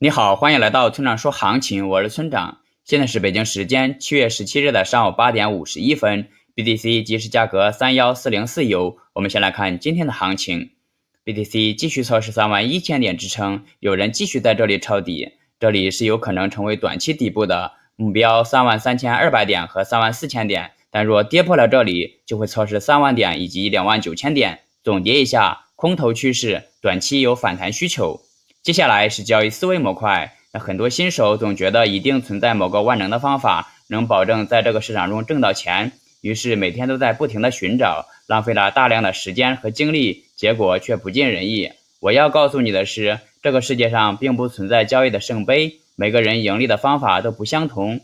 你好，欢迎来到村长说行情，我是村长。现在是北京时间七月十七日的上午八点五十一分，BTC 即时价格三幺四零四油。我们先来看今天的行情，BTC 继续测试三万一千点支撑，有人继续在这里抄底，这里是有可能成为短期底部的目标三万三千二百点和三万四千点，但若跌破了这里，就会测试三万点以及两万九千点。总结一下，空头趋势，短期有反弹需求。接下来是交易思维模块。那很多新手总觉得一定存在某个万能的方法，能保证在这个市场中挣到钱，于是每天都在不停的寻找，浪费了大量的时间和精力，结果却不尽人意。我要告诉你的是，这个世界上并不存在交易的圣杯，每个人盈利的方法都不相同，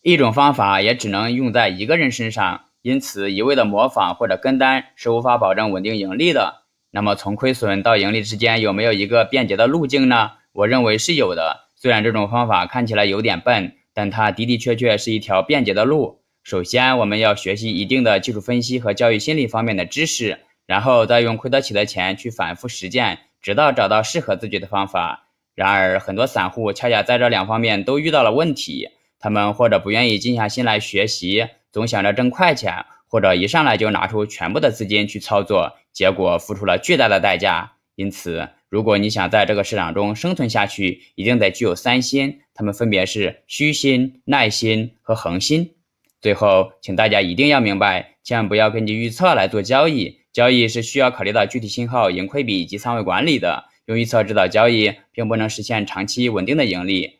一种方法也只能用在一个人身上，因此一味的模仿或者跟单是无法保证稳定盈利的。那么从亏损到盈利之间有没有一个便捷的路径呢？我认为是有的。虽然这种方法看起来有点笨，但它的的确确是一条便捷的路。首先，我们要学习一定的技术分析和交易心理方面的知识，然后再用亏得起的钱去反复实践，直到找到适合自己的方法。然而，很多散户恰恰在这两方面都遇到了问题。他们或者不愿意静下心来学习，总想着挣快钱。或者一上来就拿出全部的资金去操作，结果付出了巨大的代价。因此，如果你想在这个市场中生存下去，一定得具有三心，它们分别是虚心、耐心和恒心。最后，请大家一定要明白，千万不要根据预测来做交易，交易是需要考虑到具体信号、盈亏比以及仓位管理的。用预测指导交易，并不能实现长期稳定的盈利。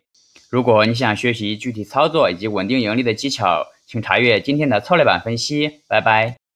如果你想学习具体操作以及稳定盈利的技巧，请查阅今天的策略版分析。拜拜。